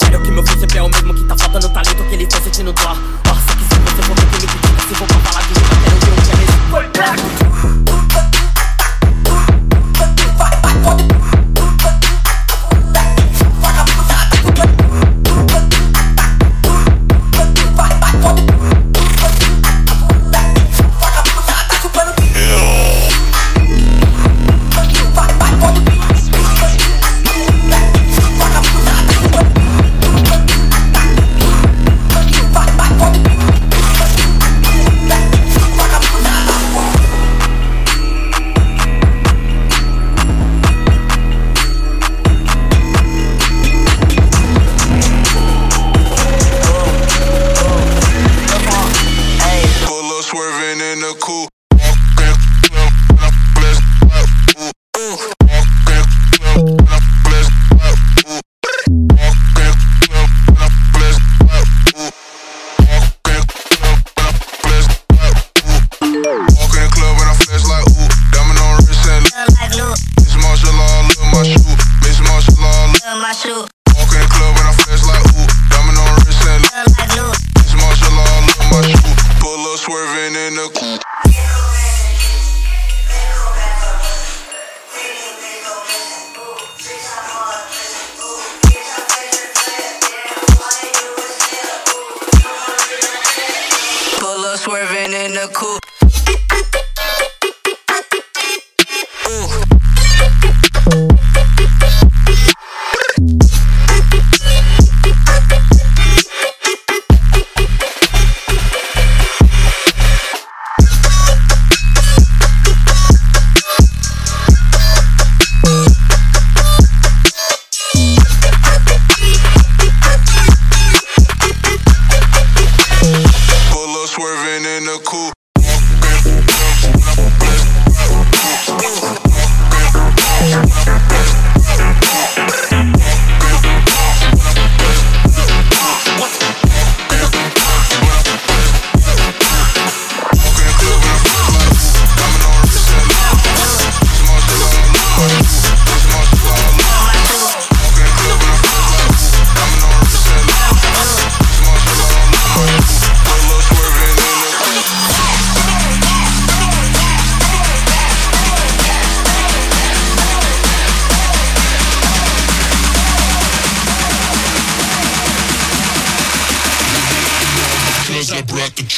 Disseram que meu sempre é o mesmo Que tá faltando talento, que eles tão sentindo dó que se você for que me critica Se for pra falar de mim, quero ver um que é nesse Pull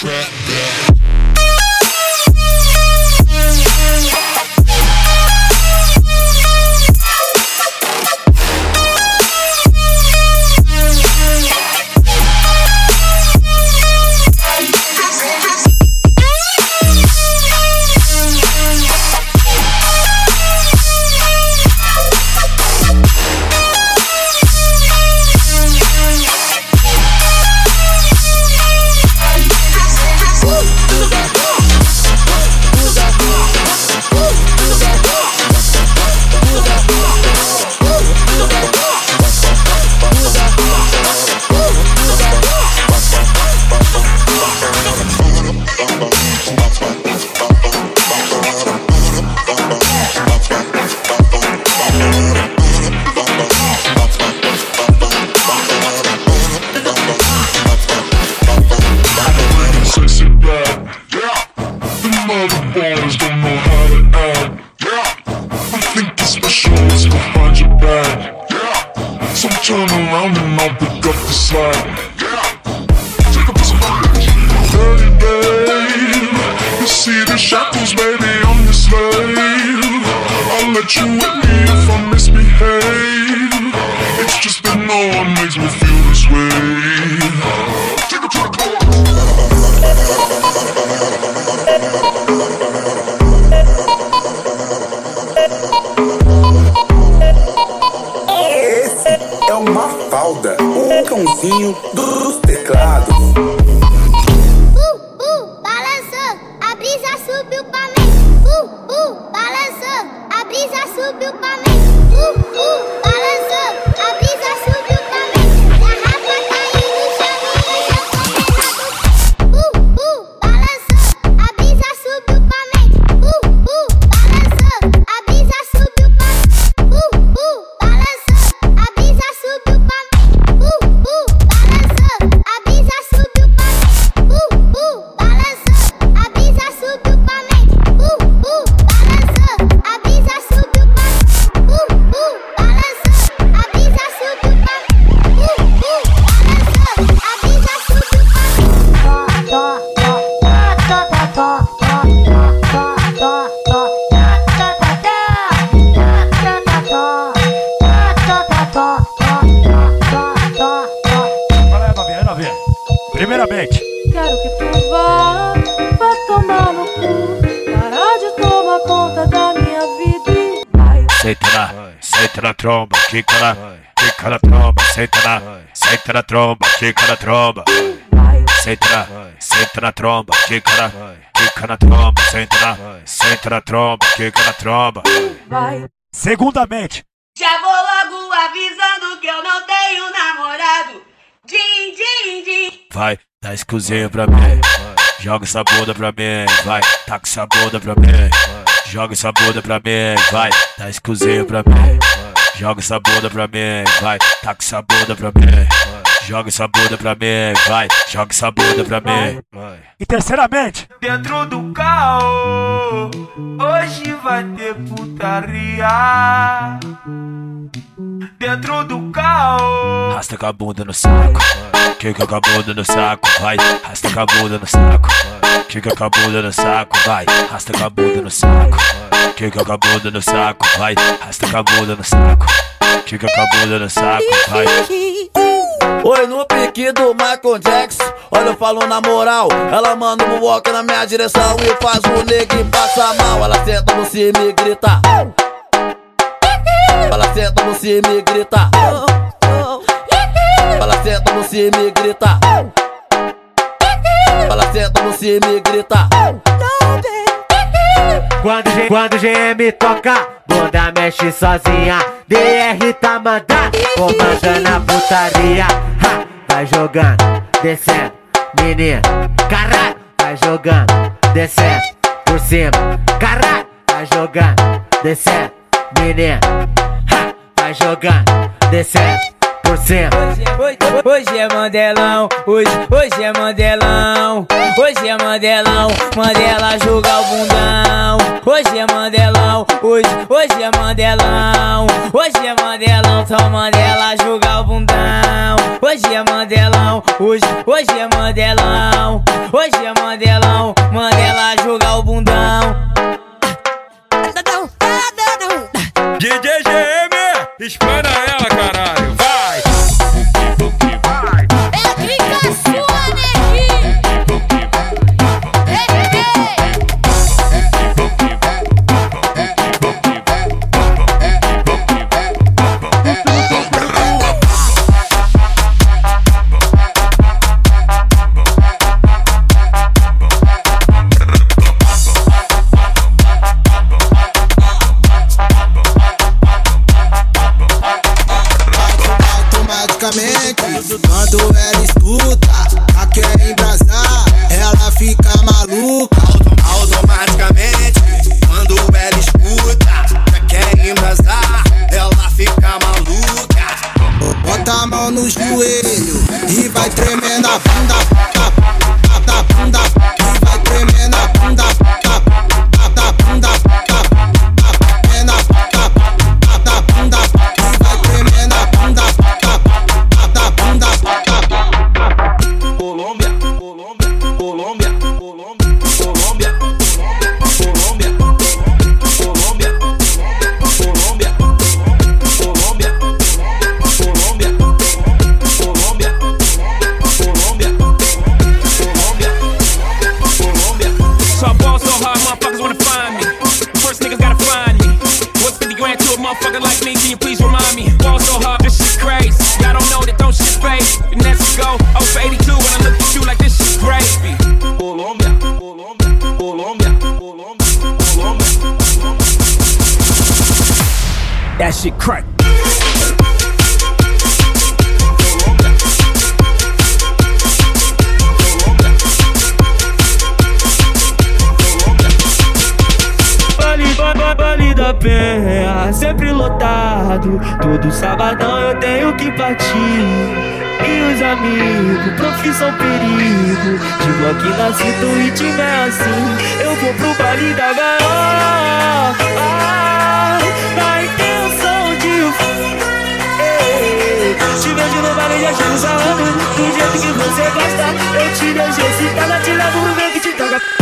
trap to act, yeah. I'm thinking special is behind your back, yeah. So turn around and I'll pick up the slack, yeah. Take a piece of Dirty babe, you see the shackles, baby, I'm your slave. I'll let you with me if I misbehave. It's just that no one makes me feel this way. O cãozinho dos teclados. Tromba, quica na, quica na tromba, senta na, senta na tromba, quica na tromba. Senta na, senta na tromba, quica na, quica na tromba, senta na, senta na tromba, quica na tromba. Vai. Segundamente, Já vou logo avisando que eu não tenho namorado. Din, din, din. vai, dá esse cozinho pra mim. Joga essa bunda pra mim, vai, taca essa bunda pra mim. Joga essa bunda pra mim, vai, dá esse cozinho pra mim. Joga essa bunda pra mim, vai, taca essa bunda pra mim. Joga essa bunda pra mim, vai, joga essa bunda pra mim. E terceiramente, Dentro do carro, hoje vai ter putaria. Dentro do carro, Rasta com a bunda no saco, quica com a bunda no saco, vai. Rasta com a bunda no saco, quica com a bunda no saco, vai. Rasta com a bunda no saco, quica com a bunda no saco, vai. Rasta com a bunda no saco, quica com a bunda no saco, vai. Oi, no pique do Michael Jackson. Olha, eu falo na moral. Ela manda um walk na minha direção e faz o neguinho passar mal. Ela senta no cima e grita. Ela senta no cima e grita. Ela senta no cima e grita. Ela senta no cima e grita. Quando, quando GM toca, bunda mexe sozinha. DR tá mandando, comandando a putaria. Ha, vai jogando, descendo, menino. Caralho, vai jogando, descendo, por cima. Caralho, vai jogando, descendo, menino. Ha, vai jogando, descendo. Hoje, hoje é Mandelão, hoje, hoje é Mandelão, hoje é Mandelão, Mandela joga o bundão. Hoje é Mandelão, hoje, hoje é Mandelão, hoje é Mandelão, então Mandela joga o bundão. Hoje é Mandelão, hoje, hoje é Mandelão, hoje é Mandelão, Mandela joga o bundão. DJ GM, espana Todo sabadão eu tenho que partir. E os amigos, profissão perigo. De bloco na cinta, o ritmo é assim. Eu vou pro baile da gaiola. Ah, na intenção de. Te vejo no baile já chego salando. Do jeito que você gosta, eu te deixo excitada. Te levo pro meio que te toca.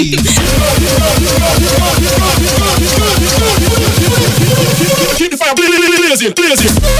Keep the fire blazing, blazing.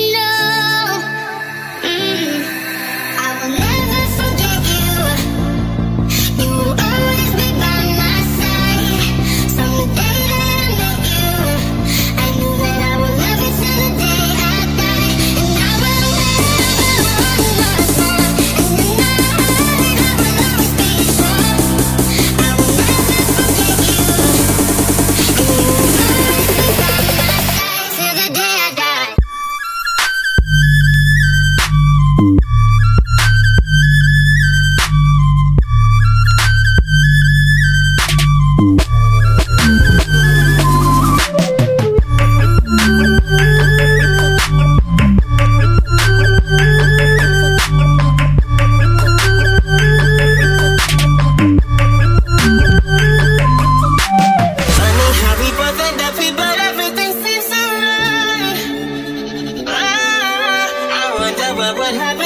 what happened.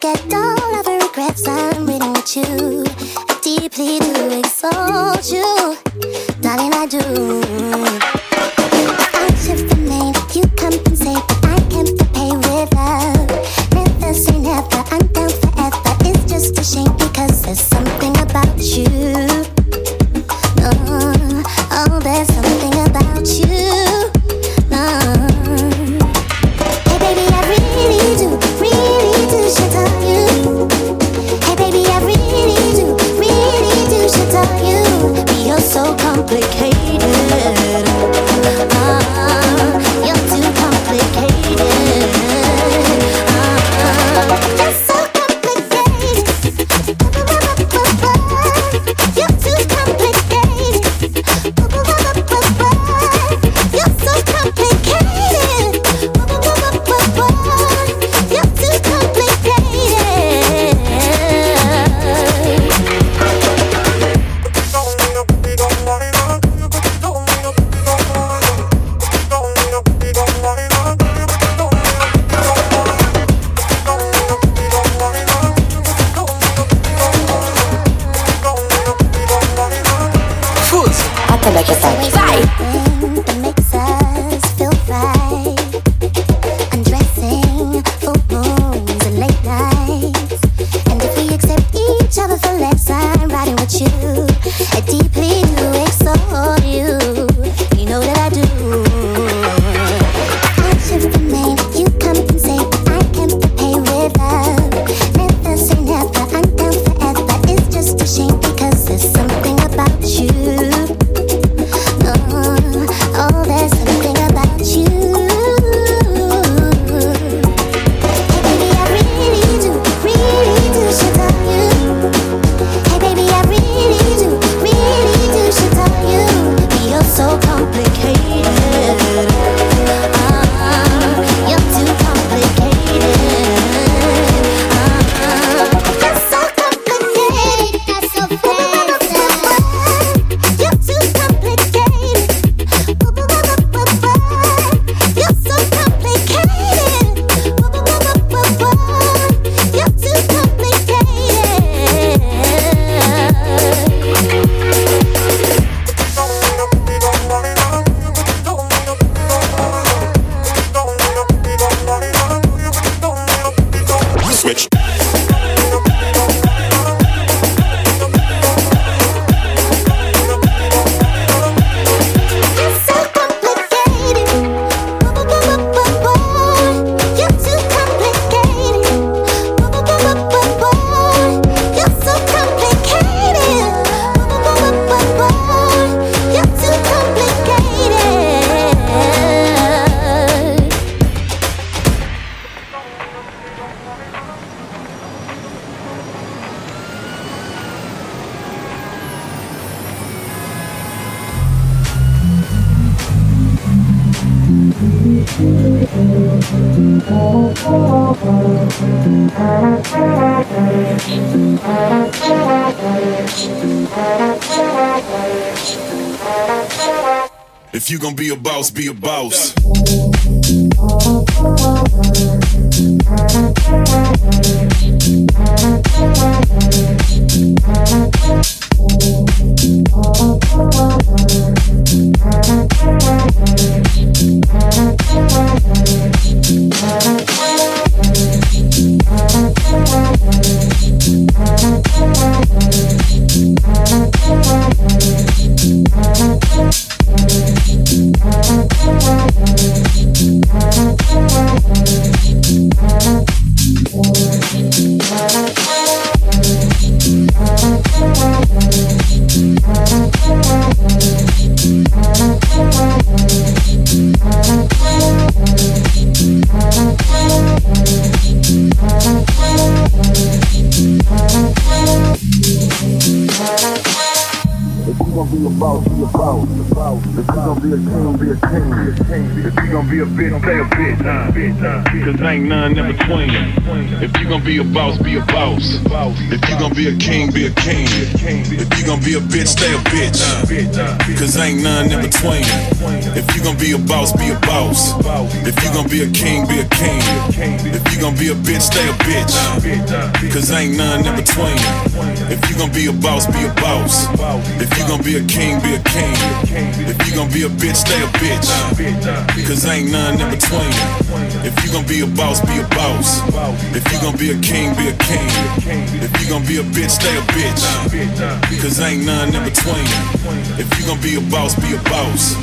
get all of the regrets I'm reading with you. I deeply do exalt you. Be a boss, be a be a king, be a king. If you gon' be a bitch, stay a bitch. Cause ain't none in between. If you gon' be a boss, be a boss. If you gon' be a king, be a king. If you gon' be a bitch, stay a bitch. Cause ain't none in between. If you gon' be a boss, be a boss. If you gon' be a king, be a king. If you gon' be a bitch, stay a bitch. Cause ain't none in between. If you gon' be a boss, be a boss. If you gon' be a king, be a king. If you gon' be a bitch, stay a bitch. Cause ain't none in between. If you gon' be a boss, be a boss.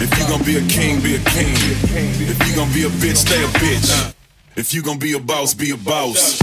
If you gon' be a king, be a king. If you gon' be a bitch, stay a bitch. If you gon' be a boss, be a boss.